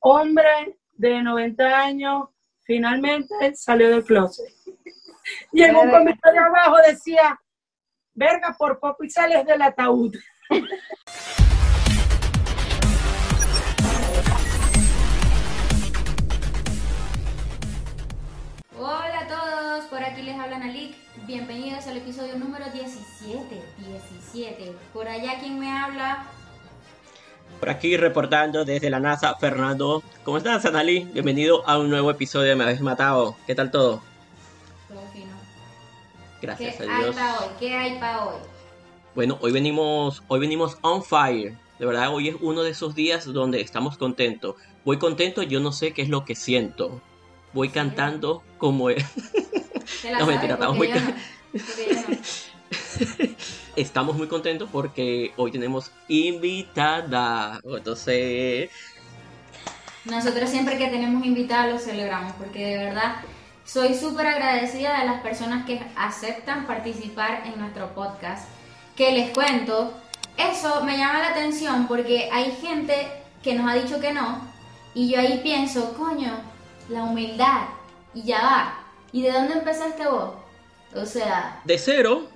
hombre de 90 años finalmente salió del closet. Y en un comentario abajo decía, verga, por poco y sales del ataúd. Hola a todos, por aquí les habla Nalik. Bienvenidos al episodio número 17. 17. Por allá, ¿quién me habla? Por aquí reportando desde la NASA, Fernando. ¿Cómo estás, Anali? Bienvenido a un nuevo episodio de Me habéis matado. ¿Qué tal todo? Todo fino. Gracias ¿Qué a Dios. hoy? ¿Qué hay para hoy? Bueno, hoy venimos, hoy venimos on fire. De verdad, hoy es uno de esos días donde estamos contentos. Voy contento, yo no sé qué es lo que siento. Voy cantando como es. ¿Te la No, mentira, estamos muy no. Estamos muy contentos porque hoy tenemos invitada. Entonces, Nosotros siempre que tenemos invitados los celebramos porque de verdad soy súper agradecida de las personas que aceptan participar en nuestro podcast. Que les cuento, eso me llama la atención porque hay gente que nos ha dicho que no y yo ahí pienso, coño, la humildad y ya va. ¿Y de dónde empezaste vos? O sea, de cero,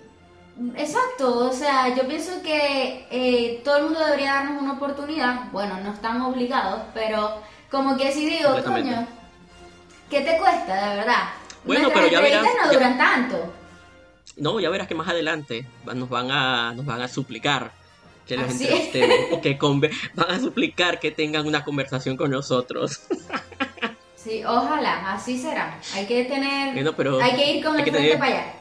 Exacto, o sea, yo pienso que eh, todo el mundo debería darnos una oportunidad. Bueno, no están obligados, pero como que si digo, coño, ¿qué te cuesta, de verdad? Bueno, Nuestras pero ya verás, no ya- duran tanto. no, ya verás que más adelante nos van a, nos van a suplicar que los Así entrevistemos o que conve- van a suplicar que tengan una conversación con nosotros. Sí, ojalá, así será. Hay que tener, Bueno, pero hay que ir con el que frente tener- para allá.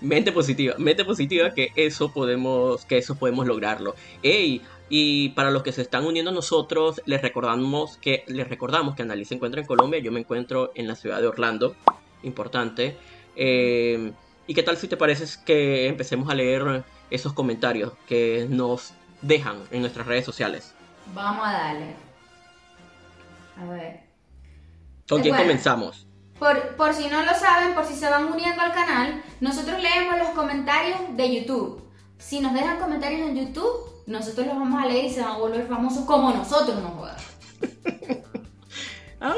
Mente positiva, mente positiva que eso podemos, que eso podemos lograrlo. Ey, y para los que se están uniendo a nosotros, les recordamos que, les recordamos que Annalise se encuentra en Colombia, yo me encuentro en la ciudad de Orlando, importante. Eh, ¿Y qué tal si te parece que empecemos a leer esos comentarios que nos dejan en nuestras redes sociales? Vamos a darle. A ver. ¿Con quién Bueno. comenzamos? Por, por si no lo saben, por si se van uniendo al canal, nosotros leemos los comentarios de YouTube. Si nos dejan comentarios en YouTube, nosotros los vamos a leer y se van a volver famosos como nosotros nos. ¡Au!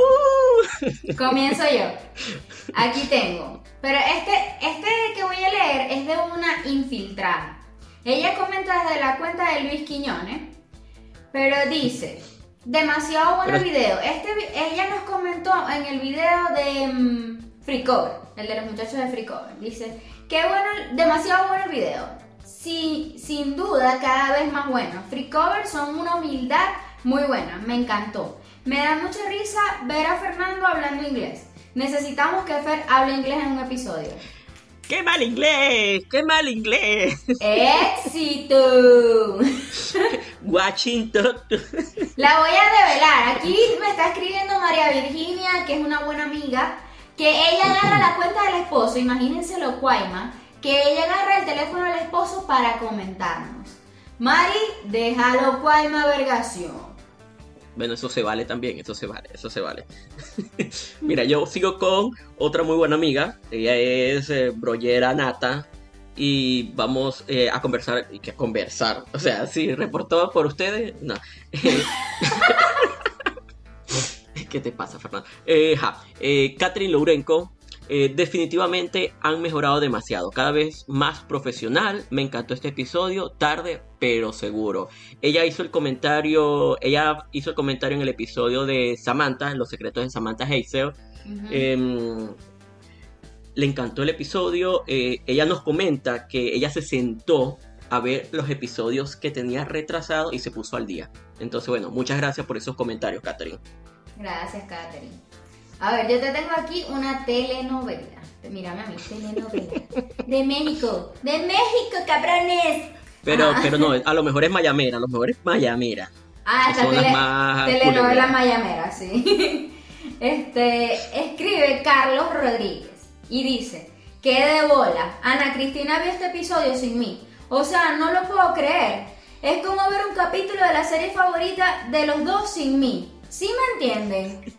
Comienzo yo. Aquí tengo. Pero este, este que voy a leer es de una infiltrada. Ella comenta desde la cuenta de Luis Quiñones, pero dice, demasiado bueno el video. Este, ella nos comentó en el video de mm, Free Cover, el de los muchachos de Free Cover. Dice, qué bueno, demasiado bueno el video. Sí, sin duda, cada vez más bueno. Free Cover son una humildad muy buena, me encantó. Me da mucha risa ver a Fernando hablando inglés. Necesitamos que Fer hable inglés en un episodio. ¡Qué mal inglés! ¡Qué mal inglés! ¡Éxito! Washington. La voy a revelar. Aquí me está escribiendo María Virginia, que es una buena amiga, que ella agarra la cuenta del esposo, imagínense lo cuaima, que ella agarra el teléfono del esposo para comentarnos. Mari, déjalo cuaima vergación. Bueno, eso se vale también, eso se vale, eso se vale. Mira, yo sigo con otra muy buena amiga, ella es eh, Brollera Nata y vamos eh, a conversar, y que conversar, o sea, sí, reportado por ustedes, no. ¿Qué te pasa, Fernando? Eh, ja, eh, Catherine Lourenco, eh, definitivamente han mejorado demasiado, cada vez más profesional. Me encantó este episodio, tarde pero seguro. Ella hizo el comentario, ella hizo el comentario en el episodio de Samantha, Los secretos de Samantha Hazel. Le encantó el episodio. eh, ella nos comenta que ella se sentó a ver los episodios que tenía retrasado y se puso al día. Entonces, bueno, muchas gracias por esos comentarios, Catherine. Gracias, Katherine. A ver, yo te tengo aquí una telenovela. Mírame a mí, telenovela. De México. De México, cabrones. Pero, Ajá. pero no, a lo mejor es Mayamera, a lo mejor es Mayamera. Ah, las tele- más telenovela mayamera, sí. Este, escribe Carlos Rodríguez y dice, que de bola, Ana Cristina vio este episodio sin mí. O sea, no lo puedo creer. Es como ver un capítulo de la serie favorita de los dos sin mí. ¿Sí me entienden?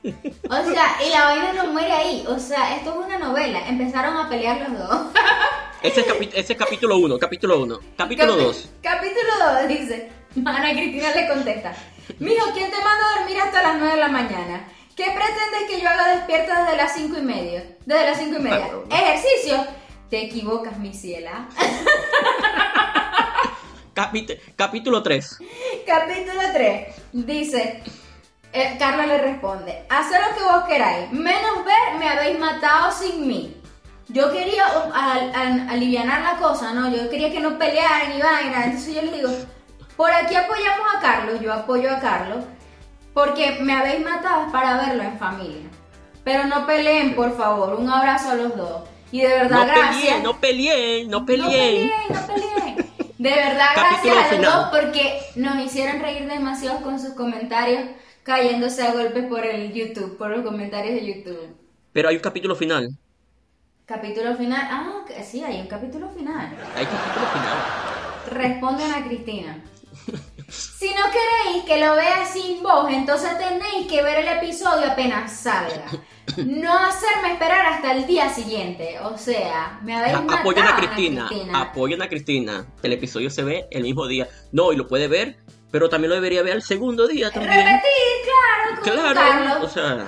O sea, y la vaina no muere ahí. O sea, esto es una novela. Empezaron a pelear los dos. Ese es, capi- ese es capítulo 1, capítulo 1. Capítulo Capi- 2. Capítulo 2 dice. Ana Cristina le contesta. Mijo, ¿quién te mandó a dormir hasta las 9 de la mañana? ¿Qué pretendes que yo haga despierta desde las 5 y media? Desde las 5 y media. Ejercicio. Te equivocas, mi ciela. capítulo 3. Capítulo 3. Dice, eh, Carla le responde, haz lo que vos queráis, menos ver me habéis matado sin mí. Yo quería aliviar la cosa, ¿no? Yo quería que no pelearan ni vaina. Entonces yo le digo, por aquí apoyamos a Carlos, yo apoyo a Carlos, porque me habéis matado para verlo en familia. Pero no peleen, por favor, un abrazo a los dos. Y de verdad, gracias. no peleen, no peleen. No peleen, no peleen. De verdad, gracias a los dos porque nos hicieron reír demasiado con sus comentarios cayéndose a golpes por el YouTube, por los comentarios de YouTube. Pero hay un capítulo final. Capítulo final. Ah, sí, hay un capítulo final. Hay capítulo final. Responden a Cristina. Queréis que lo vea sin voz, entonces tenéis que ver el episodio apenas salga. No hacerme esperar hasta el día siguiente. O sea, me habéis matado Apoyen a Cristina, Apoyen a Cristina. El episodio se ve el mismo día. No, y lo puede ver, pero también lo debería ver el segundo día también. Repetir, claro, claro. O sea,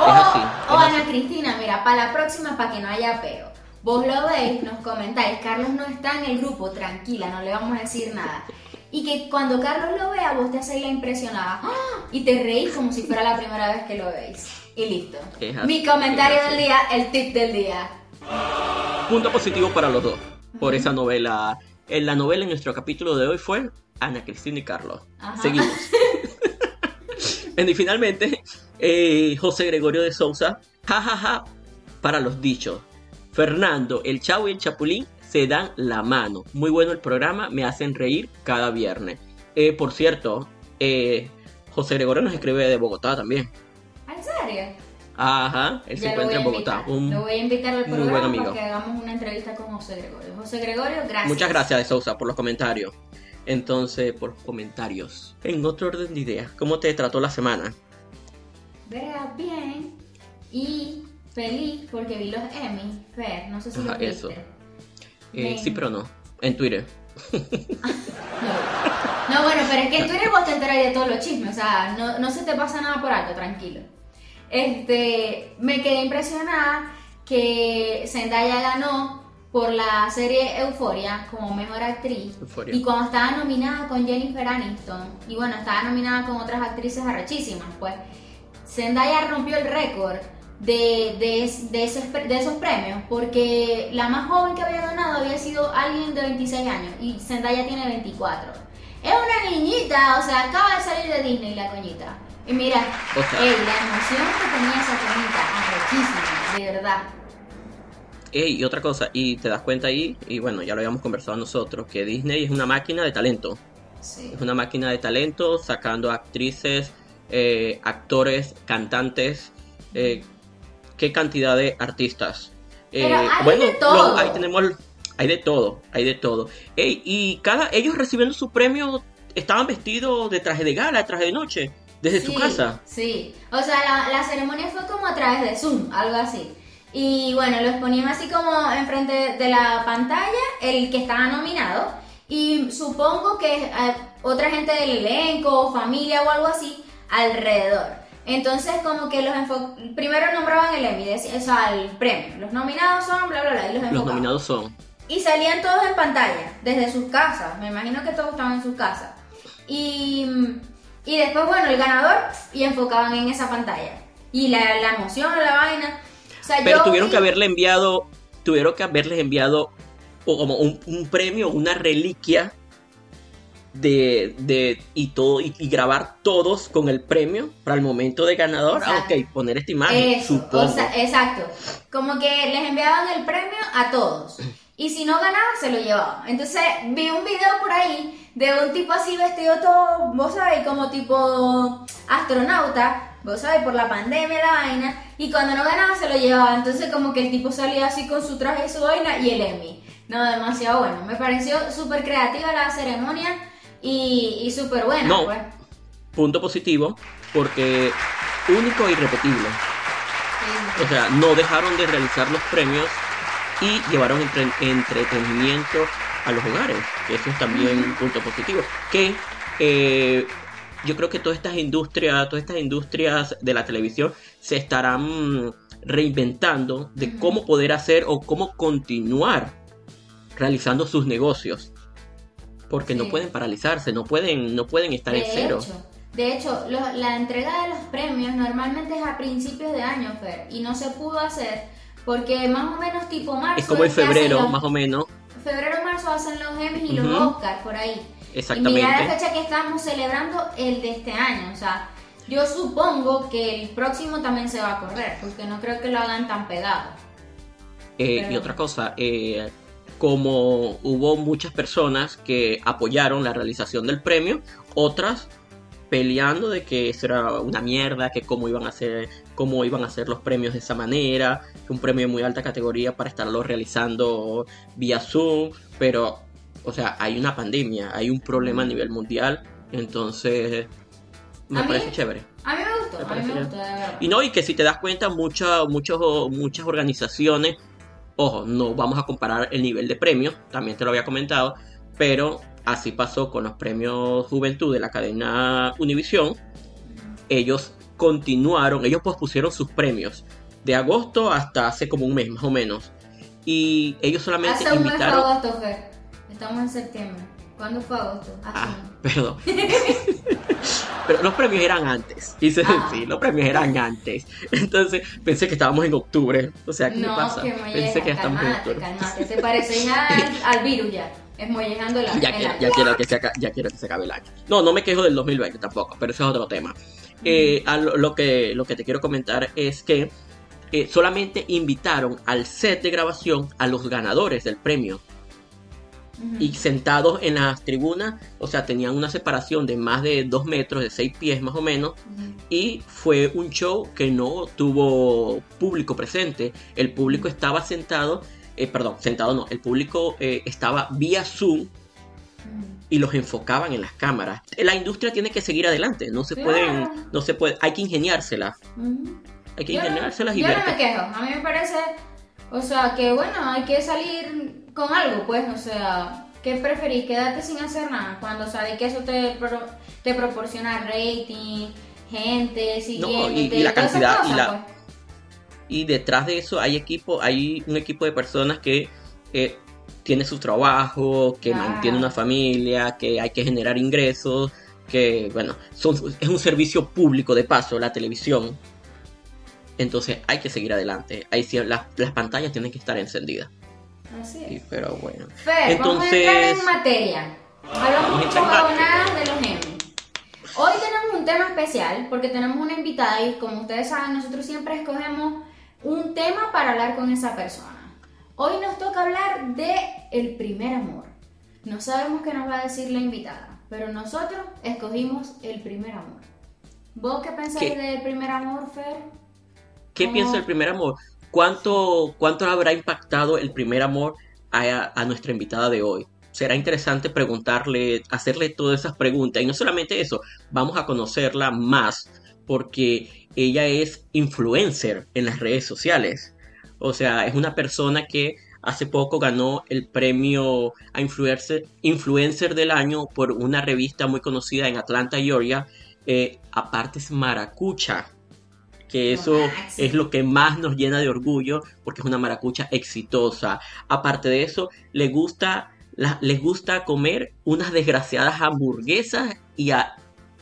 o, o Ana Cristina, mira, para la próxima, para que no haya peo. Vos lo veis, nos comentáis, Carlos no está en el grupo, tranquila, no le vamos a decir nada. Y que cuando Carlos lo vea, vos te hacéis la impresionada ¡ah! y te reís como si fuera la primera vez que lo veis. Y listo. Mi comentario del día, el tip del día. Punto positivo para los dos por esa novela. En la novela en nuestro capítulo de hoy fue Ana Cristina y Carlos. Seguimos. y finalmente, eh, José Gregorio de Sousa, jajaja, para los dichos. Fernando, el Chavo y el Chapulín se dan la mano. Muy bueno el programa, me hacen reír cada viernes. Eh, por cierto, eh, José Gregorio nos escribe de Bogotá también. ¿En serio? Ajá, él se encuentra en Bogotá. Un lo voy a invitar al programa para que hagamos una entrevista con José Gregorio. José Gregorio, gracias. Muchas gracias de Sousa por los comentarios. Entonces, por los comentarios. En otro orden de ideas, ¿cómo te trató la semana? Verá, bien. Y feliz porque vi los Emmy, Fer, no sé si lo viste. Eso. Eh, sí, pero no. En Twitter. no. bueno, pero es que en Twitter vos te enteras de todos los chismes. O sea, no, se te pasa nada por alto, tranquilo. Este, me quedé impresionada que Zendaya ganó por la serie Euforia como mejor actriz. Y cuando estaba nominada con Jennifer Aniston, y bueno, estaba nominada con otras actrices arrechísimas, pues Zendaya rompió el récord de, de, esos, de esos premios, porque la más joven que había ganado había sido alguien de 26 años y Zendaya tiene 24. Es una niñita, o sea, acaba de salir de Disney la coñita. Y mira, la emoción que tenía esa coñita, arrechísima, de verdad. y otra cosa, y te das cuenta ahí, y bueno, ya lo habíamos conversado nosotros, que Disney es una máquina de talento. Es una máquina de talento sacando actrices, eh, actores, cantantes, eh, qué cantidad de artistas. Eh, hay bueno, de todo. ahí tenemos, hay de todo, hay de todo. y cada, ellos recibiendo su premio estaban vestidos de traje de gala, de traje de noche, desde su casa. Sí, o sea, la, ceremonia fue como a través de Zoom, algo así. Y bueno, los ponían así como enfrente de la pantalla, el que estaba nominado, y supongo que eh, otra gente del elenco, familia o algo así, alrededor. Entonces, como que los primero nombraban el Emmy, o sea, el premio. Los nominados son, bla, bla, bla, y los Los nominados son. Y salían todos en pantalla, desde sus casas. Me imagino que todos estaban en sus casas. Y, y después, bueno, el ganador, y enfocaban en esa pantalla. Y la, la emoción, la vaina. Pero tuvieron que haberle enviado, tuvieron que haberles enviado como un, un premio, una reliquia de, de y todo y, grabar todos con el premio para el momento de ganador. Ah, ok, poner esta imagen, supongo. exacto. Como que les enviaban el premio a todos. Y si no ganaban, se lo llevaban. Entonces vi un video por ahí de un tipo así vestido todo, vos sabéis, como tipo astronauta, vos sabéis, por la pandemia, la vaina. Y cuando no ganaba, se lo llevaba. Entonces como que el tipo salía así con su traje su vaina y el Emmy. No, demasiado bueno. Me pareció súper creativa la ceremonia y, y súper buena. No, pues. punto positivo, porque único e irrepetible. O sea, no dejaron de realizar los premios y llevaron entretenimiento a los hogares, que eso es también un punto positivo. Que eh, yo creo que todas estas industrias, todas estas industrias de la televisión se estarán reinventando de cómo poder hacer o cómo continuar realizando sus negocios. Porque no pueden paralizarse, no pueden, no pueden estar en cero. de hecho, la entrega de los premios normalmente es a principios de año, Fer, y no se pudo hacer porque más o menos tipo marzo. Es como en febrero, más o menos. Febrero marzo hacen los Emmys y los Oscars por ahí. Exactamente. Y mira la fecha que estamos celebrando el de este año, o sea, yo supongo que el próximo también se va a correr, porque no creo que lo hagan tan pegado. Eh, y otra cosa, eh, como hubo muchas personas que apoyaron la realización del premio, otras peleando de que eso era una mierda, que cómo iban a hacer, cómo iban a hacer los premios de esa manera, que un premio de muy alta categoría para estarlo realizando vía Zoom, pero o sea, hay una pandemia, hay un problema a nivel mundial, entonces me parece chévere. A mí me gustó, a mí me gustó, de verdad. Y no, y que si te das cuenta, muchas muchas muchas organizaciones, ojo, no vamos a comparar el nivel de premios, también te lo había comentado, pero así pasó con los premios Juventud de la cadena Univisión. Ellos continuaron, ellos pospusieron sus premios de agosto hasta hace como un mes más o menos. Y ellos solamente hace invitaron. Un mes Estamos en septiembre. ¿Cuándo fue agosto? Ah, perdón. Pero los premios eran antes. Dice, ah. sí, los premios eran antes. Entonces pensé que estábamos en octubre. O sea, ¿qué no, pasa? Que pensé que estamos en octubre. Calmate, te parece al, al virus ya. Es mollejando el año. Ya, quiero, ya, quiero que se acabe, ya quiero que se acabe el año. No, no me quejo del 2020 tampoco, pero ese es otro tema. Eh, lo, que, lo que te quiero comentar es que eh, solamente invitaron al set de grabación a los ganadores del premio y sentados en las tribunas, o sea, tenían una separación de más de dos metros, de seis pies más o menos, y fue un show que no tuvo público presente, el público estaba sentado, eh, perdón, sentado no, el público eh, estaba vía Zoom y los enfocaban en las cámaras. La industria tiene que seguir adelante, no se pueden, no se puede, hay que ingeniársela. Hay que ingeniárselas y yo no me quejo, a mí me parece, o sea, que bueno, hay que salir con algo, pues, o sea, ¿qué preferís? Quedarte sin hacer nada cuando sabes que eso te, te proporciona rating, gente, siguiente, y, la cantidad y la... Pues. Y detrás de eso hay equipo, hay un equipo de personas que eh, tiene su trabajo, que mantiene una familia, que hay que generar ingresos, que bueno, son, es un servicio público de paso, la televisión. Entonces hay que seguir adelante. Ahí las, las pantallas tienen que estar encendidas. Así es. pero bueno. Fer, Entonces, vamos a entrar en materia. Hablamos mucho de los Emmy. Hoy tenemos un tema especial porque tenemos una invitada y como ustedes saben, nosotros siempre escogemos un tema para hablar con esa persona. Hoy nos toca hablar de el primer amor. No sabemos qué nos va a decir la invitada, pero nosotros escogimos el primer amor. ¿Vos qué pensáis del primer amor, Fer? ¿Qué piensa del primer amor? ¿Cuánto, cuánto habrá impactado el primer amor a, nuestra invitada de hoy? será interesante preguntarle, hacerle todas esas preguntas. Y no solamente eso, vamos a conocerla más porque ella es influencer en las redes sociales. O sea, es una persona que hace poco ganó el premio a influencer, influencer del año por una revista muy conocida en Atlanta, Georgia. Eh, aparte es maracucha que eso es lo que más nos llena de orgullo porque es una maracucha exitosa. Aparte de eso, le gusta, les gusta comer unas desgraciadas hamburguesas y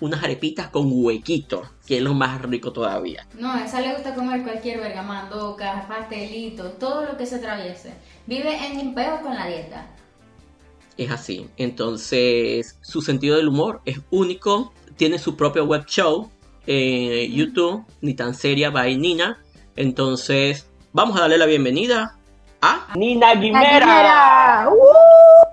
unas arepitas con huequitos, que es lo más rico todavía. No, a esa le gusta comer cualquier vergamando, pastelito, todo lo que se atraviese. Vive en un peo con la dieta. Es así. Entonces, su sentido del humor es único. Tiene su propio web show eh, YouTube, ni tan seria by Nina. Entonces, vamos a darle la bienvenida a Nina Guimera. ¡Uh!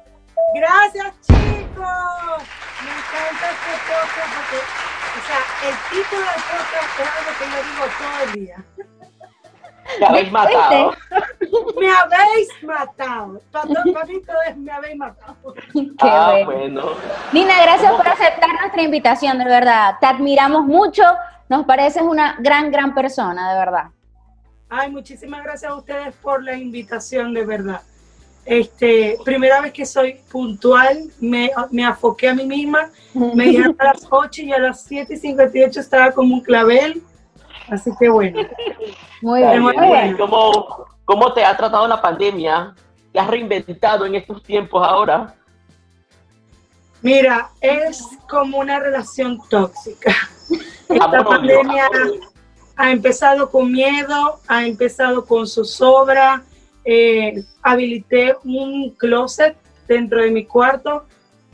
Gracias, chicos. Me encanta este podcast porque, o sea, el título del podcast es algo que yo digo todo el día. Me habéis matado. me habéis matado. Me habéis matado. Qué ah, bueno. Nina, gracias por aceptar nuestra invitación, de verdad. Te admiramos mucho. Nos pareces una gran, gran persona, de verdad. Ay, muchísimas gracias a ustedes por la invitación, de verdad. Este, primera vez que soy puntual, me, me afoqué a mí misma, me dijeron a las 8 y a las 7 y 58 estaba como un clavel, así que bueno. Muy bien, muy bien. ¿Cómo, ¿Cómo te ha tratado la pandemia? ¿Te has reinventado en estos tiempos ahora? Mira, es como una relación tóxica. Esta pandemia ha empezado con miedo, ha empezado con zozobra. Eh, habilité un closet dentro de mi cuarto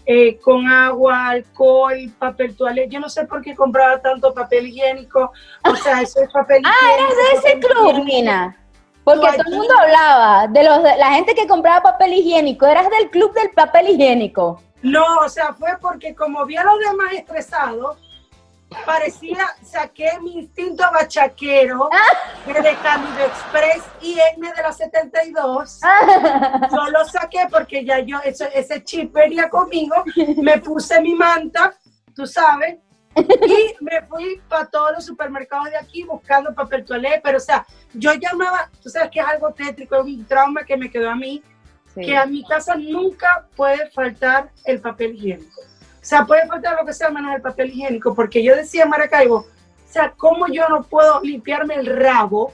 eh, con agua, alcohol, papel toalé. Yo no sé por qué compraba tanto papel higiénico. O sea, eso es papel Ah, higiénico. eres de ese club, higiénico. Nina. Porque todo el mundo hablaba de los de la gente que compraba papel higiénico. Eras del club del papel higiénico. No, o sea, fue porque como vi a los demás estresados, parecía, saqué mi instinto bachaquero de Candido Express y N de la 72. Yo lo saqué porque ya yo, ese, ese chip venía conmigo, me puse mi manta, tú sabes, y me fui para todos los supermercados de aquí buscando papel toalé, pero o sea, yo llamaba, tú sabes que es algo tétrico, es un trauma que me quedó a mí, que a mi casa nunca puede faltar el papel higiénico. O sea, puede faltar lo que sea menos el papel higiénico, porque yo decía en Maracaibo, o sea, ¿cómo yo no puedo limpiarme el rabo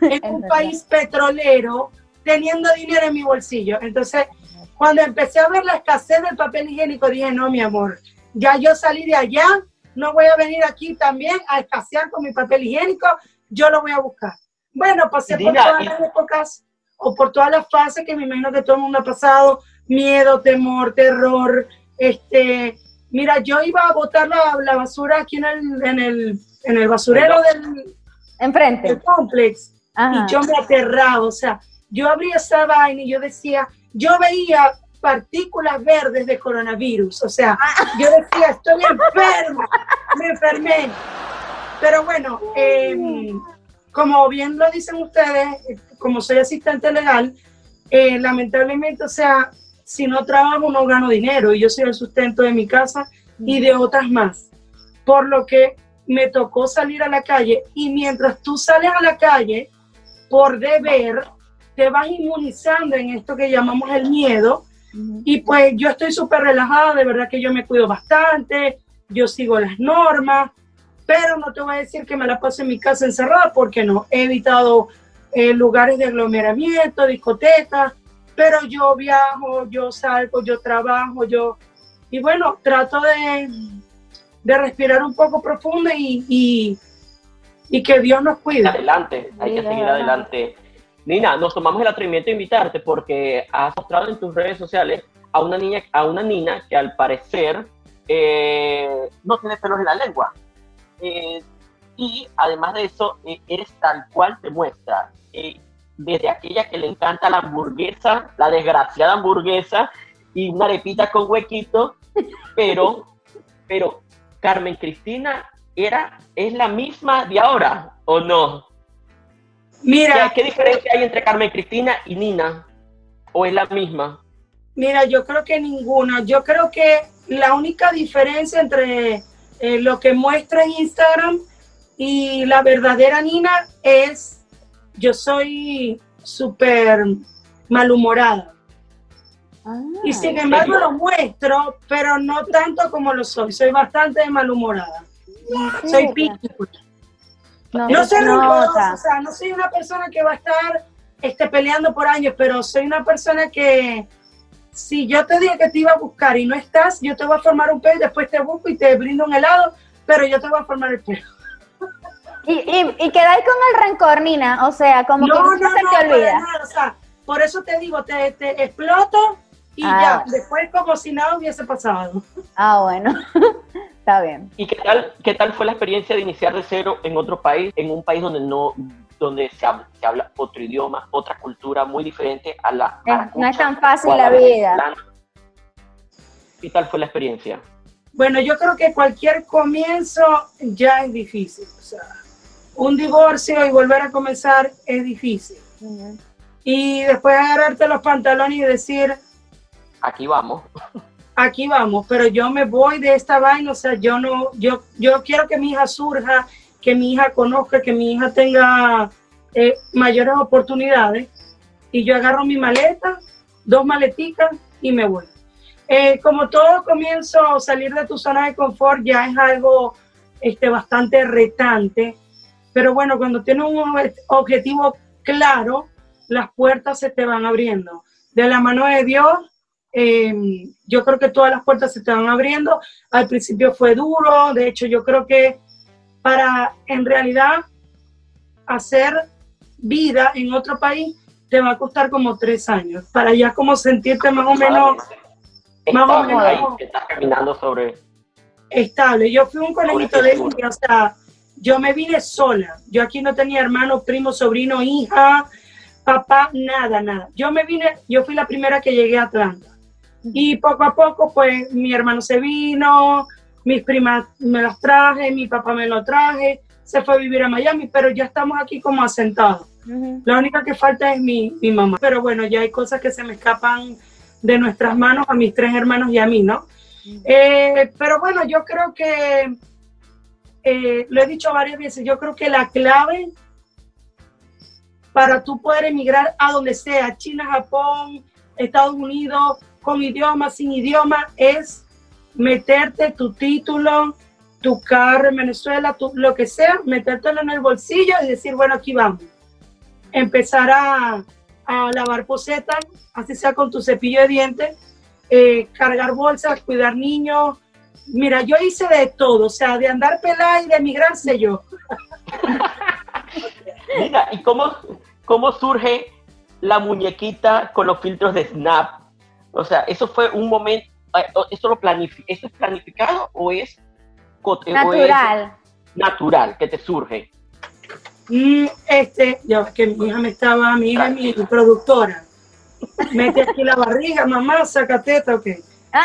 en un país petrolero teniendo dinero en mi bolsillo? Entonces, cuando empecé a ver la escasez del papel higiénico, dije, no, mi amor, ya yo salí de allá, no voy a venir aquí también a escasear con mi papel higiénico, yo lo voy a buscar. Bueno, pasé por todas y- las épocas o por todas las fases que me imagino que todo el mundo ha pasado, miedo, temor, terror, este, mira, yo iba a botar la, la basura aquí en el, en el, en el basurero del, Enfrente. del complex Ajá. y yo me aterraba, o sea, yo abría esa vaina y yo decía, yo veía partículas verdes de coronavirus, o sea, yo decía, estoy enferma, me enfermé. Pero bueno, eh, como bien lo dicen ustedes, como soy asistente legal, eh, lamentablemente, o sea, si no trabajo no gano dinero y yo soy el sustento de mi casa y de otras más. Por lo que me tocó salir a la calle y mientras tú sales a la calle, por deber, te vas inmunizando en esto que llamamos el miedo. Y pues yo estoy súper relajada, de verdad que yo me cuido bastante, yo sigo las normas, pero no te voy a decir que me la paso en mi casa encerrada, porque no, he evitado eh, lugares de aglomeramiento, discotecas, pero yo viajo, yo salgo, yo trabajo, yo... Y bueno, trato de, de respirar un poco profundo y, y, y que Dios nos cuide. Adelante, hay que seguir adelante. Nina, nos tomamos el atrevimiento de invitarte porque has mostrado en tus redes sociales a una niña, a una niña que al parecer eh, no tiene pelos en la lengua. Eh, y además de eso, eh, eres tal cual te muestra. Desde aquella que le encanta la hamburguesa, la desgraciada hamburguesa y una arepita con huequito, pero, pero Carmen Cristina era, es la misma de ahora, ¿o no? Mira, ¿Qué, qué diferencia hay entre Carmen Cristina y Nina? ¿O es la misma? Mira, yo creo que ninguna. Yo creo que la única diferencia entre eh, lo que muestra en Instagram y la verdadera Nina es, yo soy súper malhumorada. Ah, Y sin embargo lo muestro, pero no tanto como lo soy. Soy bastante malhumorada. ¿en Soy piqui. No, soy o sea, no soy una persona que va a estar este, peleando por años, pero soy una persona que si yo te dije que te iba a buscar y no estás, yo te voy a formar un pelo y después te busco y te brindo un helado, pero yo te voy a formar el pelo. Y, y, y quedáis con el rencor, Nina. O sea, como que nunca se te para olvida. nada, o sea, por eso te digo, te, te exploto y Ah. ya, después como si nada hubiese pasado. Ah, bueno. Está bien. ¿Y qué tal, qué tal fue la experiencia de iniciar de cero en otro país, en un país donde no donde se habla, se habla otro idioma, otra cultura muy diferente a la no es tan fácil la vida. venezolana? ¿Qué tal fue la experiencia? Bueno, yo creo que cualquier comienzo ya es difícil. O sea, un divorcio y volver a comenzar es difícil. Y después agarrarte los pantalones y decir, Aquí vamos. aquí vamos, pero yo me voy de esta vaina, o sea, yo no, yo, yo quiero que mi hija surja, que mi hija conozca, que mi hija tenga eh, mayores oportunidades, y yo agarro mi maleta dos maleticas y me voy. Eh, como todo comienzo, salir de tu zona de confort ya es algo este, bastante retante, pero bueno, cuando tienes un objetivo claro, las puertas se te van abriendo. De la mano de Dios, eh, yo creo que todas las puertas se te van abriendo. Al principio fue duro, de hecho yo creo que para en realidad hacer vida en otro país te va a costar como tres años, para ya como sentirte más o menos... Más o menos que estás caminando sobre... Estable. Yo fui un conejito de India, o sea, yo me vine sola. Yo aquí no tenía hermano, primo, sobrino, hija, papá, nada, nada. Yo me vine, yo fui la primera que llegué a Atlanta. Y poco a poco, pues, mi hermano se vino, mis primas me las traje, mi papá me lo traje, se fue a vivir a Miami, pero ya estamos aquí como asentados. La única que falta es mi, mi, mamá. Pero bueno, ya hay cosas que se me escapan de nuestras manos a mis tres hermanos y a mí, ¿no? Eh, pero bueno, yo creo que, eh, lo he dicho varias veces, yo creo que la clave para tú poder emigrar a donde sea, China, Japón, Estados Unidos, con idioma, sin idioma, es meterte tu título, tu carro en Venezuela, lo que sea, metértelo en el bolsillo y decir, bueno, aquí vamos. Empezar a, lavar posetas, así sea con tu cepillo de dientes, eh, cargar bolsas, cuidar niños. Mira, yo hice de todo, o sea, de andar pelada y de emigrar sé yo. Mira, ¿y cómo, cómo surge la muñequita con los filtros de Snap? O sea, ¿eso fue un momento, eh, eso, lo ¿eso es planificado o es natural? natural, que te surge. Y este, ya que mi hija me estaba, mi hija mi productora. Mete aquí la barriga, mamá, saca teta, ok.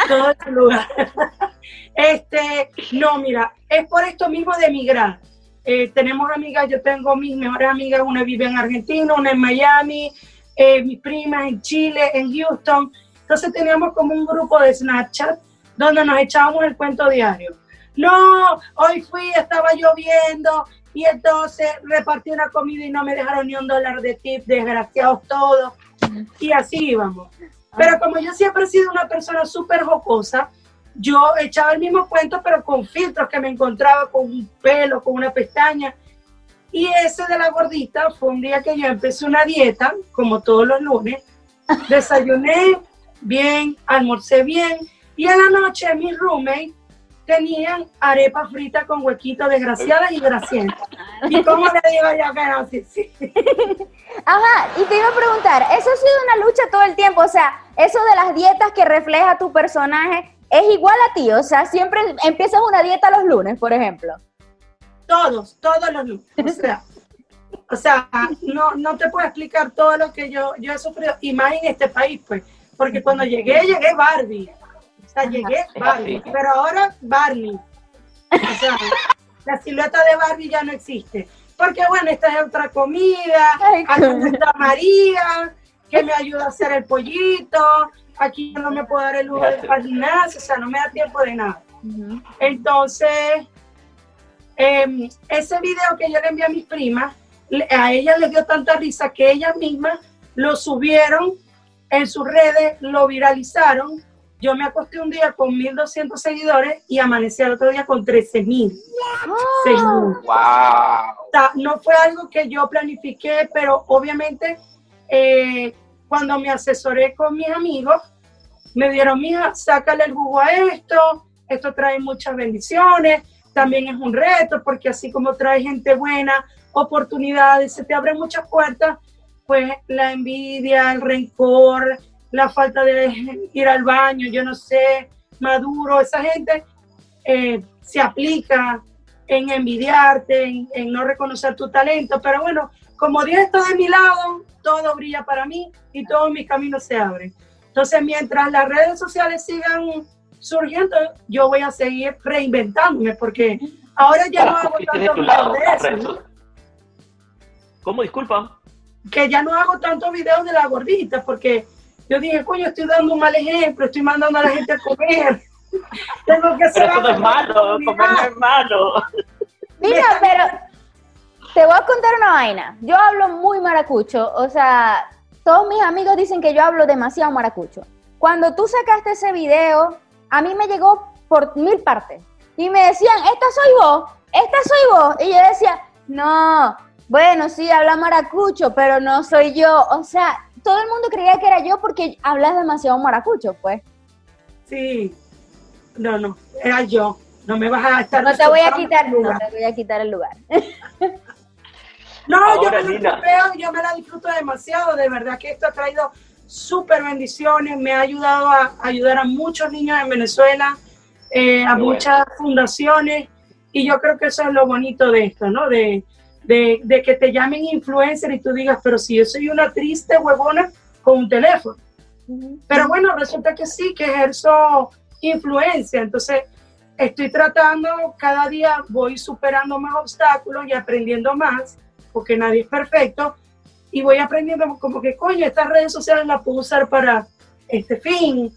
Todo ese lugar. Este, no, mira, es por esto mismo de emigrar. Eh, tenemos amigas, yo tengo mis mejores amigas, una vive en Argentina, una en Miami, eh, mis primas en Chile, en Houston. Entonces teníamos como un grupo de Snapchat donde nos echábamos el cuento diario. No, hoy fui, estaba lloviendo y entonces repartí una comida y no me dejaron ni un dólar de tip, desgraciados todos. Y así íbamos. Pero como yo siempre he sido una persona súper jocosa, yo echaba el mismo cuento, pero con filtros que me encontraba, con un pelo, con una pestaña. Y ese de la gordita fue un día que yo empecé una dieta, como todos los lunes. Desayuné bien, almorcé bien. Y en la noche mi roommate tenían arepa frita con huequitos desgraciadas y grasientas. ¿Y cómo le digo yo que no? Sí, sí. Ajá, y te iba a preguntar, eso ha sido una lucha todo el tiempo, o sea, eso de las dietas que refleja tu personaje es igual a ti, o sea, siempre empiezas una dieta los lunes, por ejemplo. Todos, todos los lunes. O sea, o sea no, no te puedo explicar todo lo que yo, yo he sufrido, y más en este país, pues, porque cuando llegué, llegué Barbie sea, llegué Barbie, pero ahora Barney. O sea, la silueta de Barbie ya no existe. Porque bueno, esta es otra comida, aquí está María, que me ayuda a hacer el pollito, aquí no me puedo dar el lujo de al gimnasio, o sea, no me da tiempo de nada. Entonces, em, ese video que yo le envié a mis primas, a ellas les dio tanta risa que ellas mismas lo subieron en sus redes, lo viralizaron yo me acosté un día con 1.200 seguidores y amanecí al otro día con 13.000 seguidores. Wow. no fue algo que yo planifiqué, pero obviamente eh, cuando me asesoré con mis amigos, me dieron, mija, sácale el jugo a esto, esto trae muchas bendiciones, también es un reto, porque así como trae gente buena, oportunidades, se te abren muchas puertas, pues la envidia, el rencor, la falta de ir al baño, yo no sé, Maduro, esa gente eh, se aplica en envidiarte, en, no reconocer tu talento, pero bueno, como Dios está de mi lado, todo brilla para mí y todos mis caminos se abren. Entonces, mientras las redes sociales sigan surgiendo, yo voy a seguir reinventándome porque ahora ya no hago tanto videos de eso. ¿Cómo? Disculpa. Que ya no hago tantos videos de la gordita porque yo dije, coño, estoy dando un mal ejemplo, estoy mandando a la gente a comer. Tengo que hacer Pero eso es malo, comer no es malo. Mira, pero te voy a contar una vaina. Yo hablo muy maracucho, o sea, todos mis amigos dicen que yo hablo demasiado maracucho. Cuando tú sacaste ese video, a mí me llegó por mil partes. Y me decían, esta soy vos, esta soy vos. Y yo decía, no, bueno, sí, habla maracucho, pero no soy yo. O sea, todo el mundo creía que era yo porque hablas demasiado maracucho, pues. Sí. No, no, era yo. No me vas a estar. No te voy a quitar, no te voy a quitar el lugar. No, yo me, la Lina. disfruto, yo me la disfruto demasiado, de verdad que esto ha traído súper bendiciones, me ha ayudado a ayudar a muchos niños en Venezuela, eh, a bueno. muchas fundaciones, y yo creo que eso es lo bonito de esto, ¿no? De, de, de que te llamen influencer y tú digas, pero si yo soy una triste huevona con un teléfono. Pero bueno, resulta que sí, que ejerzo influencia, entonces estoy tratando, cada día voy superando más obstáculos y aprendiendo más, porque nadie es perfecto, y voy aprendiendo como que, coño, estas redes sociales las puedo usar para este fin,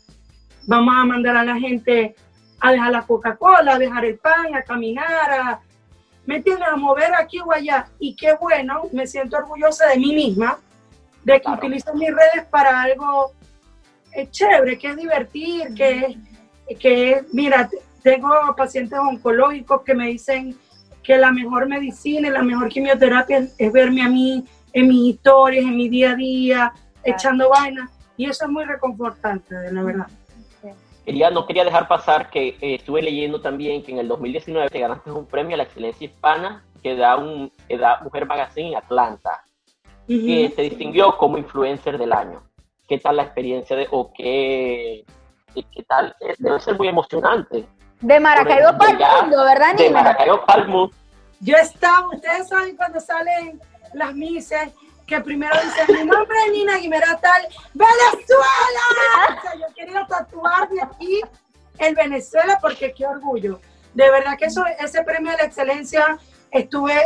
vamos a mandar a la gente a dejar la Coca-Cola, a dejar el pan, a caminar, a, ¿me entiendes? A mover aquí o allá, y qué bueno, me siento orgullosa de mí misma, de que Claro. utilizo mis redes para algo eh, chévere, que es divertir, que es, que es, mira, te- tengo pacientes oncológicos que me dicen que la mejor medicina y la mejor quimioterapia es, es verme a mí en mis historias, en mi día a día, echando vainas, y eso es muy reconfortante, de la verdad. Quería, no quería dejar pasar que eh, estuve leyendo también que en el 2019 te ganaste un premio a la excelencia hispana que da, un, que da Mujer Magazine en Atlanta, que Ujú. te distinguió como influencer del año. ¿Qué tal la experiencia de, o qué, qué, tal? Eh, Debe ser muy emocionante. De Maracaibo De para el mundo, ¿verdad, De Nina? Maracaibo Palmo, Yo estaba, ustedes saben cuando salen las mises, que primero dicen, mi nombre es Nina Guimera tal, ¡Venezuela! O sea, yo quería tatuarme aquí el Venezuela porque qué orgullo. De verdad que eso, ese premio de la excelencia estuve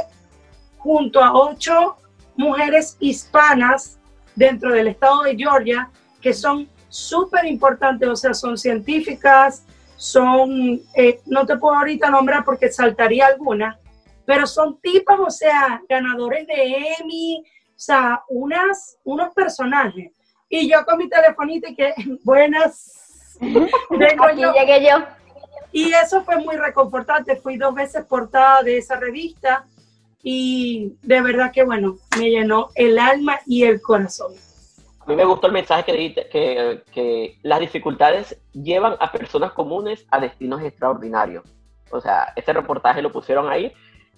junto a ocho mujeres hispanas dentro del estado de Georgia que son súper importantes, o sea, son científicas, son, eh, no te puedo ahorita nombrar porque saltaría alguna, pero son tipas, o sea, ganadores de Emmy, o sea, unas, unos personajes. Y yo con mi telefonito y que, buenas, vengo Aquí yo. llegué yo. Y eso fue muy reconfortante. Fui dos veces portada de esa revista y de verdad que, bueno, me llenó el alma y el corazón. a mí me gustó el mensaje que dijiste, que, que las dificultades llevan a personas comunes a destinos extraordinarios. O sea, ese reportaje lo pusieron ahí.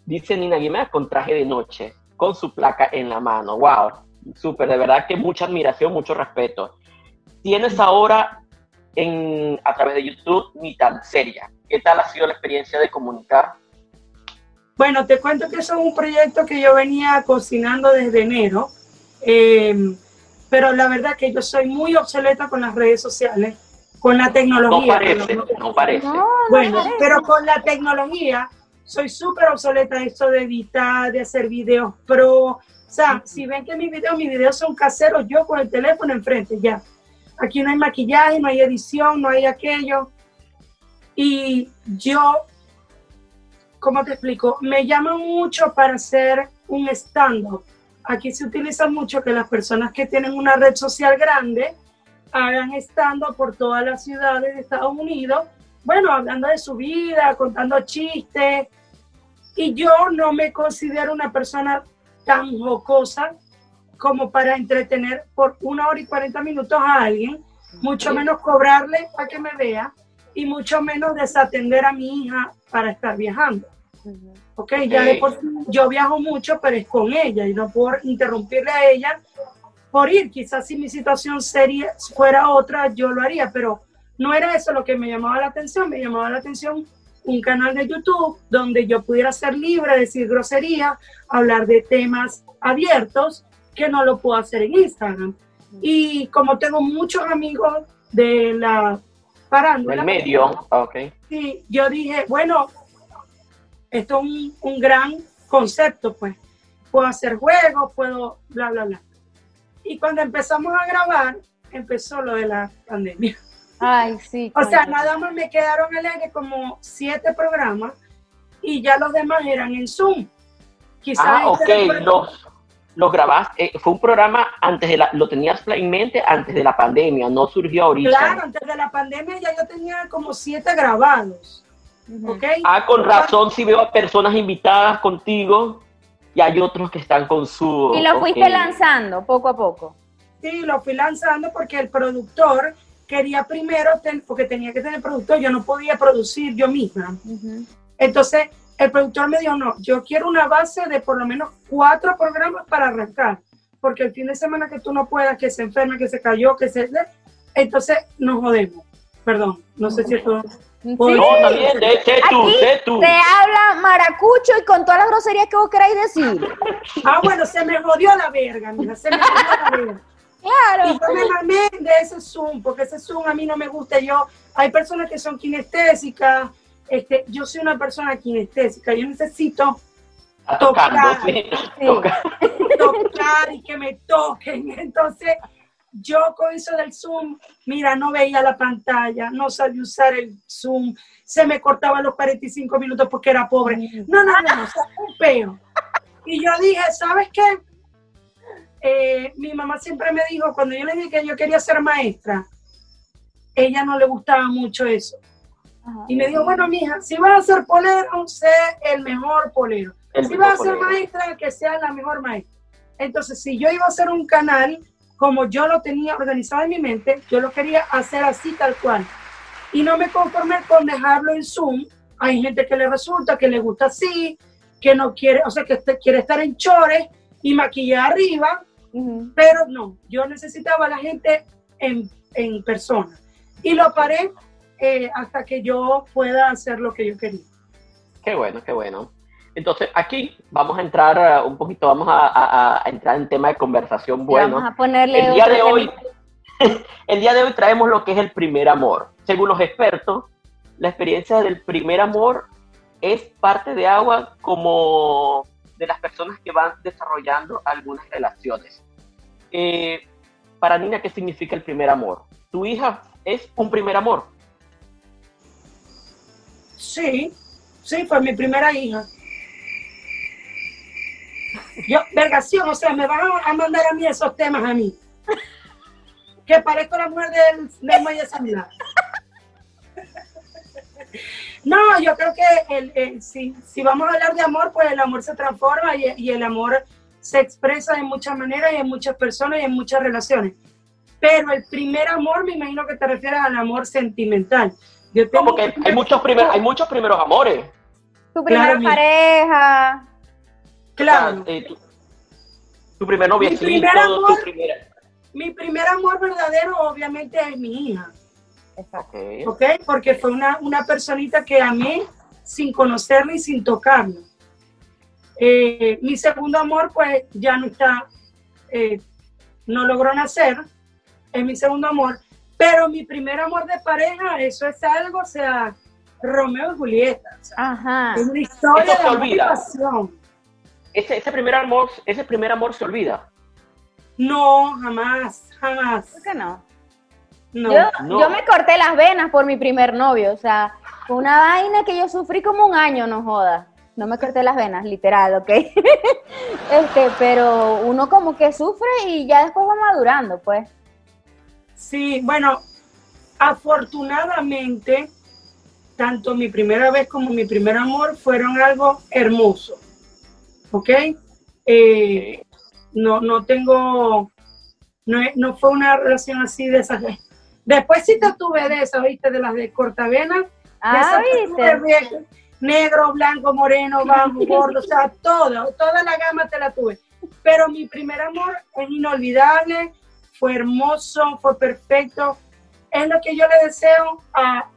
Dice Nina Guimea con traje de noche, con su placa en la mano. ¡Wow! Súper, de verdad que mucha admiración, mucho respeto. Tienes ahora en, a través de YouTube Ni tan seria. ¿Qué tal ha sido la experiencia de comunicar? Bueno, te cuento que eso es un proyecto que yo venía cocinando desde enero, eh, pero la verdad que yo soy muy obsoleta con las redes sociales, con la No tecnología. parece, ¿no? no parece. No, no Bueno, parece. pero con la tecnología soy súper obsoleta esto de editar, de hacer videos pro. O sea, si ven que mis videos, mis videos son caseros, yo con el teléfono enfrente ya. Aquí no hay maquillaje, no hay edición, no hay aquello. Y yo, ¿cómo te explico? Me llaman mucho para hacer un stand-up. Aquí se utiliza mucho que las personas que tienen una red social grande hagan stand-up por todas las ciudades de Estados Unidos bueno, hablando de su vida, contando chistes. Y yo no me considero una persona tan jocosa como para entretener por una hora y 40 minutos a alguien, mucho menos cobrarle para que me vea y mucho menos desatender a mi hija para estar viajando. Ok, ya de por yo viajo mucho, pero es con ella y no puedo interrumpirle a ella por ir. Quizás si mi situación sería, fuera otra, yo lo haría, pero no era eso lo que me llamaba la atención, me llamaba la atención un canal de YouTube donde yo pudiera ser libre, decir grosería, hablar de temas abiertos que no lo puedo hacer en Instagram. Y como tengo muchos amigos de la farándula, El medio, ah, ok. sí, yo dije, bueno, esto es un, un gran concepto, pues. Puedo hacer juegos, puedo bla, bla, bla. Y cuando empezamos a grabar, empezó lo de la pandemia. Ay, sí. O sea, nada más me quedaron al aire como siete programas y ya los demás eran en Zoom. Quizás Ah, ok, este fue- los, lo grabaste, eh, fue un programa antes de la, lo tenías en mente antes de la pandemia, no surgió ahorita. Claro, antes de la pandemia ya yo tenía como siete grabados. ¿Ok? Ah, con razón, si veo a personas invitadas contigo y hay otros que están con su... Y lo fuiste ok. lanzando poco a poco. Sí, lo fui lanzando porque el productor quería primero, ten- porque tenía que tener productor, yo no podía producir yo misma. Entonces, el productor me dijo, no, yo quiero una base de por lo menos cuatro programas para arrancar, porque el fin de semana que tú no puedas, que se enferme, que se cayó, que se... Entonces, nos jodemos. Perdón, no sé si esto... Sí. No, también, de, sé tú, Aquí tú. Te habla maracucho y con todas las groserías que vos queráis decir. Ah, bueno, se me jodió la verga, mira, se me jodió la verga. Y yo me mamé de ese Zoom, porque ese Zoom a mí no me gusta. Yo, hay personas que son kinestésicas, este, yo soy una persona kinestésica, yo necesito tocar. sí, toca. tocar y que me toquen. Entonces, yo con eso del Zoom, mira, no veía la pantalla, no sabía usar el Zoom, se me cortaban los 45 minutos porque era pobre. No, no, no, no, o sea, un peo. Y yo dije, ¿sabes qué? Eh, mi mamá siempre me dijo, cuando yo le dije que yo quería ser maestra, ella no le gustaba mucho eso. Ajá. Y me dijo, bueno, mija, si vas a ser polero, sé el mejor polero. El si mejor vas a ser polero. maestra, que sea la mejor maestra. Entonces, si yo iba a hacer un canal, como yo lo tenía organizado en mi mente, yo lo quería hacer así tal cual. Y no me conformé con dejarlo en Zoom. Hay gente que le resulta, que le gusta así, que no quiere, o sea, que este- quiere estar en chores y maquillar arriba, Pero no, yo necesitaba a la gente en, en persona. Y lo paré eh, hasta que yo pueda hacer lo que yo quería. Qué bueno, qué bueno. Entonces, aquí vamos a entrar uh, un poquito, vamos a, a- a entrar en tema de conversación bueno. Vamos a ponerle El día de hoy, el día de hoy traemos lo que es el primer amor. Según los expertos, la experiencia del primer amor es parte de agua como de las personas que van desarrollando algunas relaciones. Eh, para Nina, ¿qué significa el primer amor? ¿Tu hija es un primer amor? Sí, sí, fue mi primera hija. Yo, vergación, o sea, me van a- mandar a mí esos temas a mí. Que parezco la mujer del, del Maya. No, yo creo que el, el- si, si vamos a hablar de amor, pues el amor se transforma y, y el amor se expresa de muchas maneras y en muchas personas y en muchas relaciones. Pero el primer amor, me imagino que te refieres al amor sentimental. Yo No, tengo porque hay, hay muchos primer- hay muchos primeros amores. Tu primera Claro, mi- pareja. Claro. O sea, eh, tu, tu primer noviecito, primer tu amor- primera... Mi primer amor verdadero obviamente es mi hija, Exacto. Ok. Porque fue una, una personita que amé sin conocerla y sin tocarla. Eh, mi segundo amor pues ya no está, eh, no logró nacer, es mi segundo amor, pero mi primer amor de pareja, eso es algo, o sea, Romeo y Julieta, o sea, Ajá. es una historia Eso de pasión. Ese, ese primer amor, ese primer amor se olvida. No, jamás, jamás, ¿Por qué no? No. Yo, No. yo me corté las venas por mi primer novio, o sea, fue una vaina que yo sufrí como un año, no joda. No me corté las venas, literal, ¿ok? este, pero uno como que sufre y ya después va madurando, pues. Sí, bueno, afortunadamente, tanto mi primera vez como mi primer amor fueron algo hermoso. ¿Ok? Eh, no, no tengo, no, no fue una relación así de esas. Después sí te tuve de esas, ¿viste? De las de cortavena. de Ah, ¿viste? de Negro, blanco, moreno, bajo, gordo, o sea, todo, toda la gama te la tuve. Pero mi primer amor es inolvidable, fue hermoso, fue perfecto. Es lo que yo le deseo a,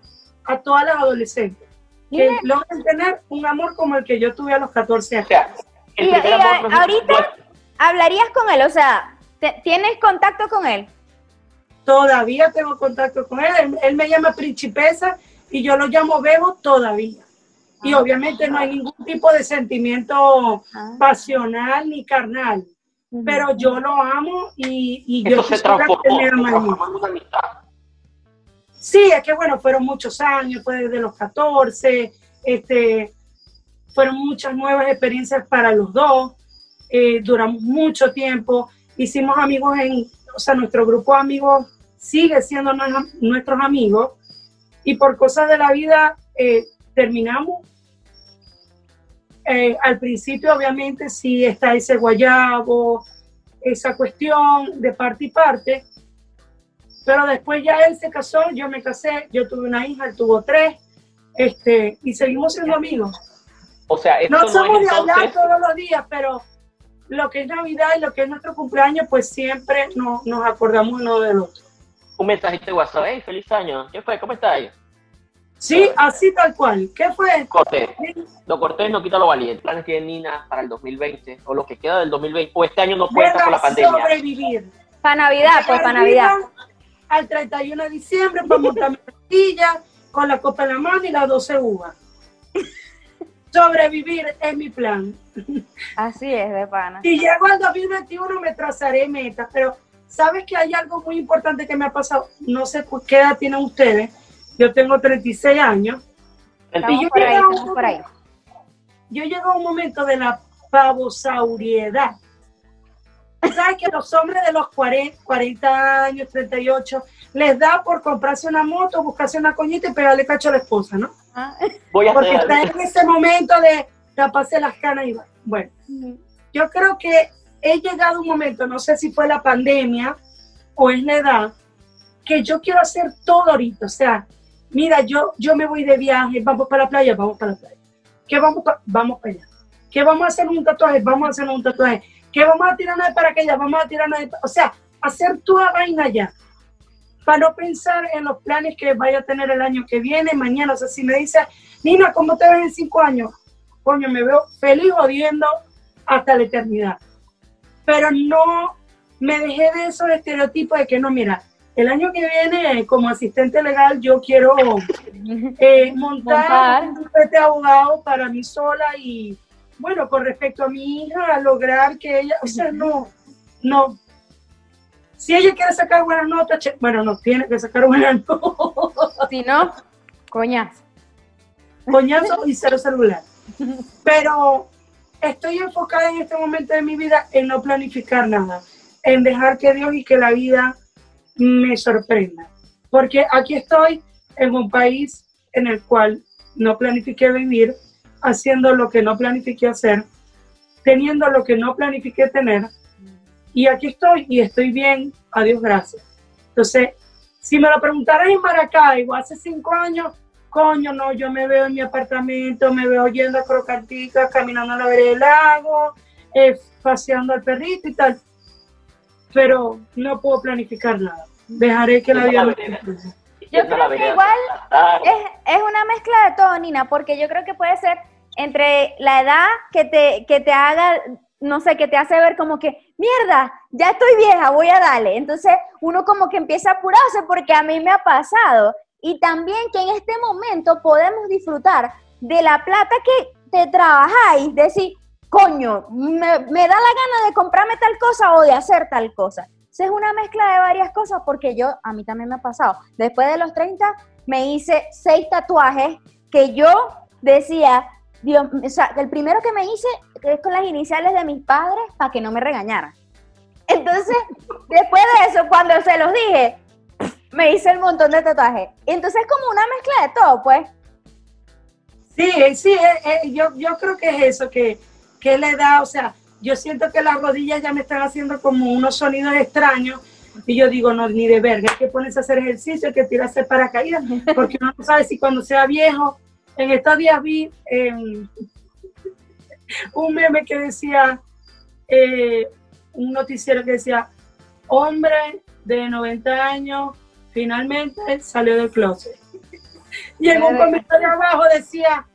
a todas las adolescentes. Que Mira. logren tener un amor como el que yo tuve a los 14 O años. el Y- amor ahorita- ¿Hablarías con él? O sea, ¿te- ¿tienes contacto con él? Todavía tengo contacto con él. él. él me llama Principesa y yo lo llamo Bebo todavía. Y Ah. obviamente no hay ningún tipo de sentimiento Ah. pasional ni carnal. Pero yo lo amo y, y yo se transformó, que me ama amistad. Sí, es que bueno, fueron muchos años, fue desde los 14, este, fueron muchas nuevas experiencias para los dos. eh, duramos mucho tiempo, hicimos amigos en, o sea, nuestro grupo de amigos sigue siendo nues- nuestros amigos y por cosas de la vida eh, terminamos. Eh, al principio, obviamente, sí está ese guayabo, esa cuestión de parte y parte, pero después ya él se casó, yo me casé, yo tuve una hija, él tuvo tres, este, y seguimos siendo amigos. O sea, esto No no, somos de hablar entonces... todos los días, pero lo que es Navidad y lo que es nuestro cumpleaños, pues siempre nos, nos acordamos uno del otro. Un mensajito de WhatsApp, hey, feliz año, ¿qué fue? ¿Cómo estáis? Sí, así tal cual. ¿Qué fue? Cortés. Lo cortés no quita lo valiente. ¿Planes tiene Nina para el 2020? O lo que queda del 2020. O este año no cuenta por la pandemia. sobrevivir. Para Navidad, pues, para Navidad. Al 31 de diciembre, para montarme en la silla, con la copa en la mano y las 12 uvas. Sobrevivir es mi plan. Así es, de pana. Si llego al 2021 me trazaré metas, pero ¿sabes que hay algo muy importante que me ha pasado? No sé cu- qué edad tienen ustedes. Yo tengo 36 años. Estamos yo por ahí, por. Yo llego a un momento de la pavosauriedad. ¿Sabes que los hombres de los 40, 40 años, 38, les da por comprarse una moto, buscarse una coñita y pegarle cacho a la esposa, ¿no? Ah. Voy a Porque está en ese momento de taparse las canas y va. Bueno, yo creo que he llegado un momento, no sé si fue la pandemia o es la edad, que yo quiero hacer todo ahorita. O sea, mira, yo, yo me voy de viaje, vamos para la playa, vamos para la playa. ¿Qué vamos pa- Vamos para allá. ¿Qué vamos a hacer un tatuaje? Vamos a hacer un tatuaje. ¿Qué vamos a tirarnos de paracaídas? Vamos a tirarnos de... O sea, hacer toda vaina ya. Para no pensar en los planes que vaya a tener el año que viene, mañana. O sea, si me dices, Nina, ¿cómo te ves en cinco años? Coño, me veo feliz jodiendo hasta la eternidad. Pero no me dejé de esos estereotipos de que no, mira, el año que viene como asistente legal yo quiero eh, montar, Montar. un bufete de abogado para mí sola y bueno, con respecto a mi hija, lograr que ella, o sea, no, no. Si ella quiere sacar buenas notas, che- bueno, no tiene que sacar buenas notas, Si no, coñazo. coñazo y cero celular. Pero estoy enfocada en este momento de mi vida en no planificar nada, en dejar que Dios y que la vida me sorprenda. Porque aquí estoy en un país en el cual no planifiqué vivir, haciendo lo que no planifiqué hacer, teniendo lo que no planifiqué tener. Y aquí estoy y estoy bien, a Dios gracias. Entonces, si me lo preguntaras en Maracaibo hace cinco años, coño, no, yo me veo en mi apartamento, me veo yendo a crocanticas, caminando a la vereda del lago, eh, paseando al perrito y tal. Pero no puedo planificar nada. Dejaré que la vida sorprenda. Yo creo que igual a cantar. es, es una mezcla de todo, Nina, porque yo creo que puede ser entre la edad que te, que te haga, no sé, que te hace ver como que, mierda, ya estoy vieja, voy a darle. Entonces uno como que empieza a apurarse porque a mí me ha pasado. Y también que en este momento podemos disfrutar de la plata que te trabajáis, decir, coño, me, me da la gana de comprarme tal cosa o de hacer tal cosa. Entonces, es una mezcla de varias cosas porque yo, a mí también me ha pasado. Después de los 30 me hice seis tatuajes que yo decía, Dios, o sea, el primero que me hice es con las iniciales de mis padres para que no me regañaran. Entonces, después de eso, cuando se los dije, me hice el montón de tatuajes. Entonces es como una mezcla de todo, pues. Sí, sí, eh, eh, yo, yo creo que es eso, que, que la edad, o sea, yo siento que las rodillas ya me están haciendo como unos sonidos extraños y yo digo, no, ni de verga, hay que ponerse a hacer ejercicio, hay que tirarse paracaídas, porque uno no sabe si cuando sea viejo, en estos días vi em, un meme que decía, eh, un noticiero que decía, hombre de 90 años finalmente salió del closet. Y en un comentario abajo decía,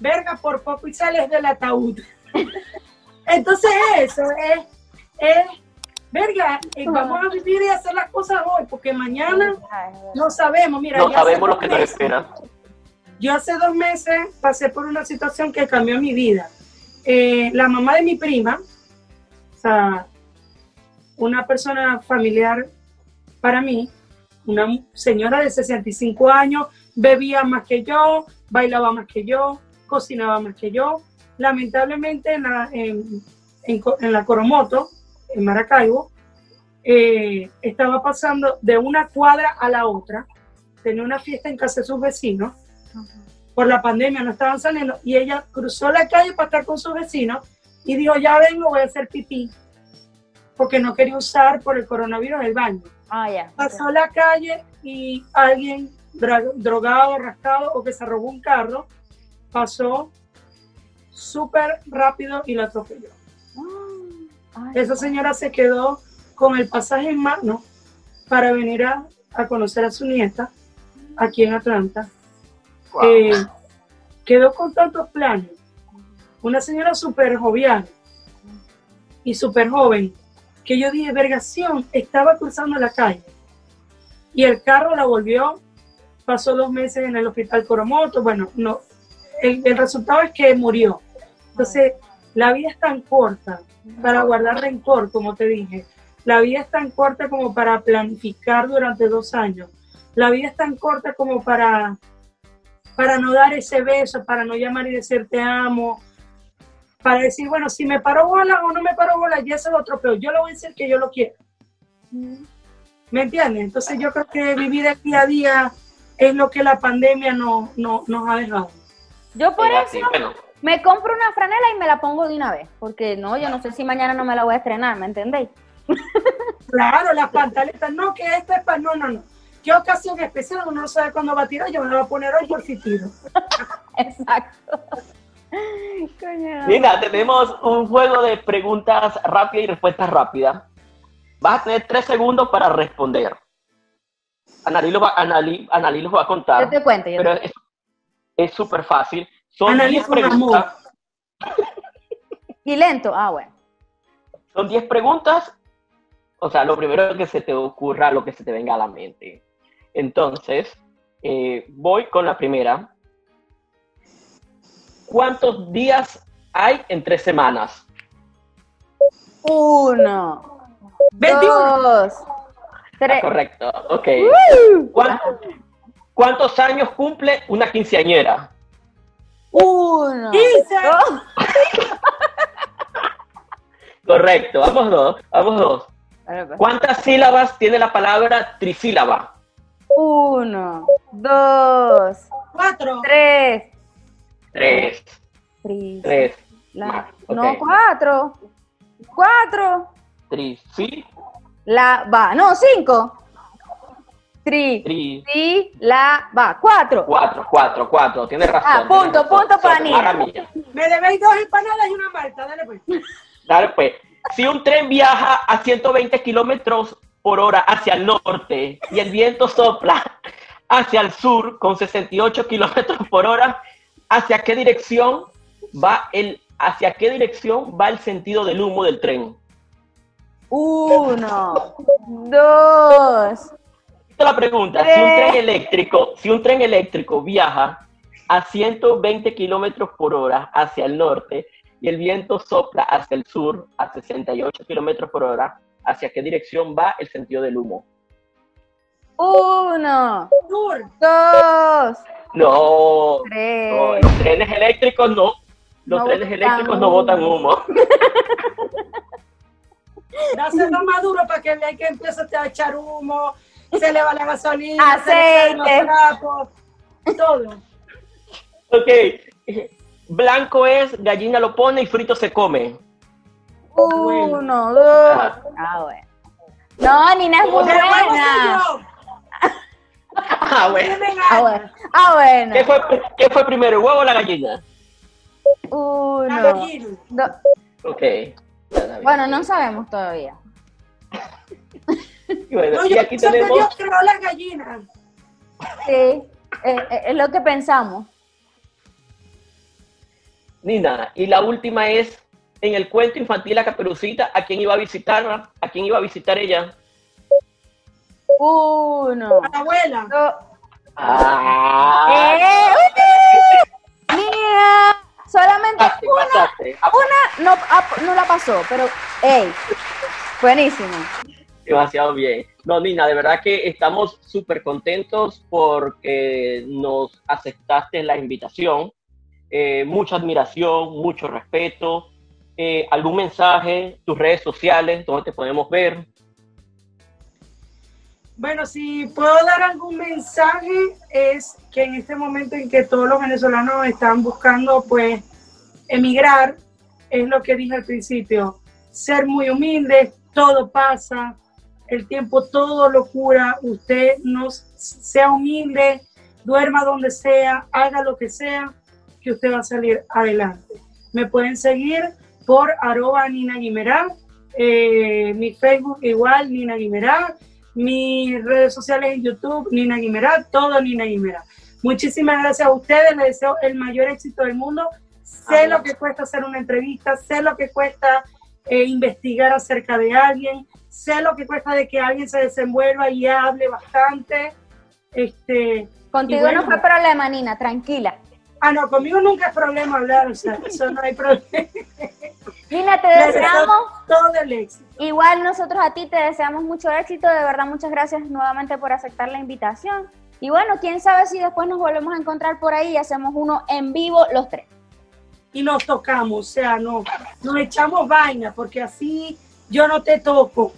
verga, por poco y sales del ataúd. Entonces eso es, es verga, eh, vamos a vivir y hacer las cosas hoy, porque mañana no sabemos. Mira, No yo hace sabemos lo dos que nos meses- espera. Yo hace dos meses pasé por una situación que cambió mi vida. Eh, la mamá de mi prima, o sea, una persona familiar para mí, una señora de 65 años, bebía más que yo, bailaba más que yo, cocinaba más que yo. Lamentablemente en la- en- en, Co- en la Coromoto, en Maracaibo, eh, estaba pasando de una cuadra a la otra, tenía una fiesta en casa de sus vecinos, por la pandemia no estaban saliendo, y ella cruzó la calle para estar con sus vecinos y dijo, ya vengo, voy a hacer pipí, porque no quería usar por el coronavirus el baño. Ah, ya. Pasó la calle y alguien drogado, rascado o que se robó un carro, pasó súper rápido y la atropelló. Ay, Esa señora se quedó con el pasaje en mano para venir a, a conocer a su nieta aquí en Atlanta. Wow. Eh, quedó con tantos planes. Una señora súper jovial y súper joven, que yo dije, vergación, estaba cruzando la calle. Y el carro la volvió, pasó dos meses en el hospital Coromoto, bueno, no, el, el resultado es que murió. Entonces, la vida es tan corta para guardar rencor, como te dije. La vida es tan corta como para planificar durante dos años. La vida es tan corta como para, para no dar ese beso, para no llamar y decir te amo, para decir, bueno, si me paro bola o no me paro bola, ya es el otro peor. Yo le voy a decir que yo lo quiero. ¿Me entiendes? Entonces yo creo que vivir el día a día es lo que la pandemia no, no, nos ha dejado. Yo por Es eso así, bueno, me compro una franela y me la pongo de una vez, porque no, yo no sé si mañana no me la voy a estrenar, ¿me entendéis? Claro, las pantaletas, no, que esta es para, no, no, no. ¿Qué ocasión especial? Uno no sabe cuándo va a tirar, yo me la voy a poner hoy por si tiro. Exacto. Coño. Nina, tenemos un juego de preguntas rápidas y respuestas rápidas. Vas a tener tres segundos para responder. Analí lo va, Analí, Analí los va a contar. Yo te cuento, yo te pero es súper fácil. Son Analí 10 con preguntas. Y lento, ah, bueno. Son 10 preguntas. O sea, lo primero que se te ocurra, lo que se te venga a la mente. Entonces, eh, voy con la primera. ¿Cuántos días hay en tres semanas? Uno, 21. dos, Ah, tres. correcto, ok. ¿Cuán- ¿Cuántos años cumple una quinceañera? Uno, 15. dos. Correcto, vamos dos, vamos dos. Pues. ¿Cuántas sílabas tiene la palabra trisílaba? Uno, dos, 4. tres. Tres, Tris- tres. la- más, No, cuatro. Cuatro. Trisí, La va. No, cinco. Tri. tri, Sí, la va. Cuatro. cuatro, cuatro, cuatro. Tienes razón. Ah, punto, punto para maravillas. Me debéis dos empanadas y una malta, dale pues. Dale, pues. Si un tren viaja a 120 kilómetros por hora hacia el norte y el viento sopla hacia el sur con 68 kilómetros por hora, ¿hacia qué dirección va el, hacia qué dirección va el sentido del humo del tren? Uno, dos, Esta es la pregunta. Si un tren eléctrico, si un tren eléctrico viaja a 120 kilómetros por hora hacia el norte y el viento sopla hacia el sur a 68 kilómetros por hora, ¿hacia qué dirección va el sentido del humo? Uno, dos, No, no, tres. los trenes eléctricos no. Los No trenes eléctricos no botan humo. Dáselo más duro para que vea que empieza a echar humo, se le va la gasolina, se le Aceite. salen los trapos, todo. Ok. Blanco es gallina lo pone y frito se come. Uno, dos. Ah, bueno. No, Nina es muy buena. Yo. Ah, bueno. Ah, bueno. Ah, bueno. ¿Qué fue, ¿Qué fue primero, el huevo o la gallina? La Uno, gallina. Ok. Ya está bien. Bueno, no sabemos todavía. Y bueno, No, y yo aquí que tenemos. Dios creó la gallina. Sí, eh, eh, es lo que pensamos. Nina, y la última es en el cuento infantil La Caperucita, ¿a quién iba a visitar? ¿A quién iba a visitar ella? Uno, A la abuela. dos. Ah, ¡Eh! Mira, solamente pasaste, una, pasaste. Una no, ah, no la pasó, pero, ey, buenísimo. Demasiado bien. No, Nina, de verdad que estamos súper contentos porque nos aceptaste la invitación. Eh, mucha admiración, mucho respeto. eh, algún mensaje, tus redes sociales, donde te podemos ver. Bueno, si puedo dar algún mensaje es que en este momento en que todos los venezolanos están buscando pues emigrar, es lo que dije al principio, ser muy humildes, todo pasa, el tiempo todo lo cura, usted no sea humilde, duerma donde sea, haga lo que sea, que usted va a salir adelante. Me pueden seguir por arroba Nina Guimerá, eh, mi Facebook igual, Nina Guimerá, mis redes sociales en YouTube, Nina Guimerá, todo Nina Guimerá. Muchísimas gracias a ustedes, les deseo el mayor éxito del mundo. Sé lo que cuesta hacer una entrevista, sé lo que cuesta eh, investigar acerca de alguien, sé lo que cuesta de que alguien se desenvuelva y hable bastante. Este, Contigo no fue problema, Nina, tranquila. Ah, no, conmigo nunca es problema hablar, o sea, eso no hay problema. Nina, te deseamos todo el éxito. Igual nosotros a ti te deseamos mucho éxito, de verdad muchas gracias nuevamente por aceptar la invitación. Y bueno, quién sabe si después nos volvemos a encontrar por ahí y hacemos uno en vivo los tres. Y nos tocamos, o sea, no, nos echamos vaina, porque así yo no te toco.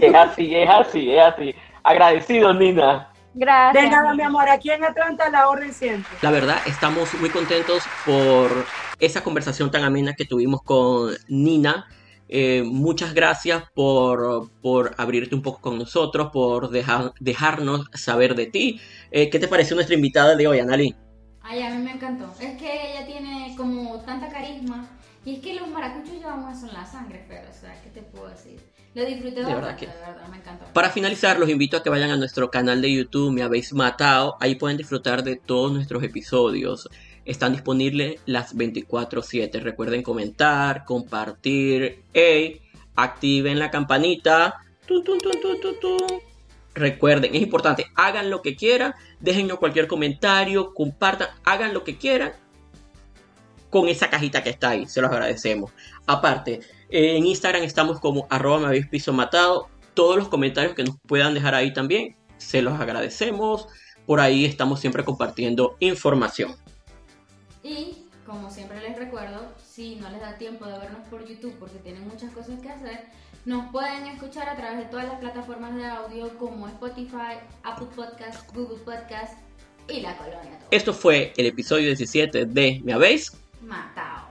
Es así, es así, es así. Agradecido, Nina. Gracias. De nada, mi amor, aquí en Atlanta la orden siempre. La verdad, estamos muy contentos por esa conversación tan amena que tuvimos con Nina. Eh, muchas gracias por, por, abrirte un poco con nosotros, por dejar, dejarnos saber de ti. Eh, ¿Qué te pareció nuestra invitada de hoy, Anali? Ay, a mí me encantó. Es que ella tiene como tanta carisma. Y es que los maracuchos llevamos eso en la sangre, pero, o sea, ¿qué te puedo decir? Lo disfruté de, verdad, que... de verdad, me encantó. Para finalizar, los invito a que vayan a nuestro canal de YouTube, Me Habéis Matado. Ahí pueden disfrutar de todos nuestros episodios. Están disponibles las 24/7. Recuerden comentar, compartir, hey, activen la campanita. Tun, tun, tun, Recuerden, es importante, hagan lo que quieran, déjennos cualquier comentario, compartan, hagan lo que quieran con esa cajita que está ahí, se los agradecemos. Aparte, en Instagram estamos como arroba me habéis piso matado. Todos los comentarios que nos puedan dejar ahí también, se los agradecemos. Por ahí estamos siempre compartiendo información. Y como siempre les recuerdo, si no les da tiempo de vernos por YouTube porque tienen muchas cosas que hacer, nos pueden escuchar a través de todas las plataformas de audio como Spotify, Apple Podcast, Google Podcast y La Colonia. Esto fue el episodio 17 de Me Habéis Matado.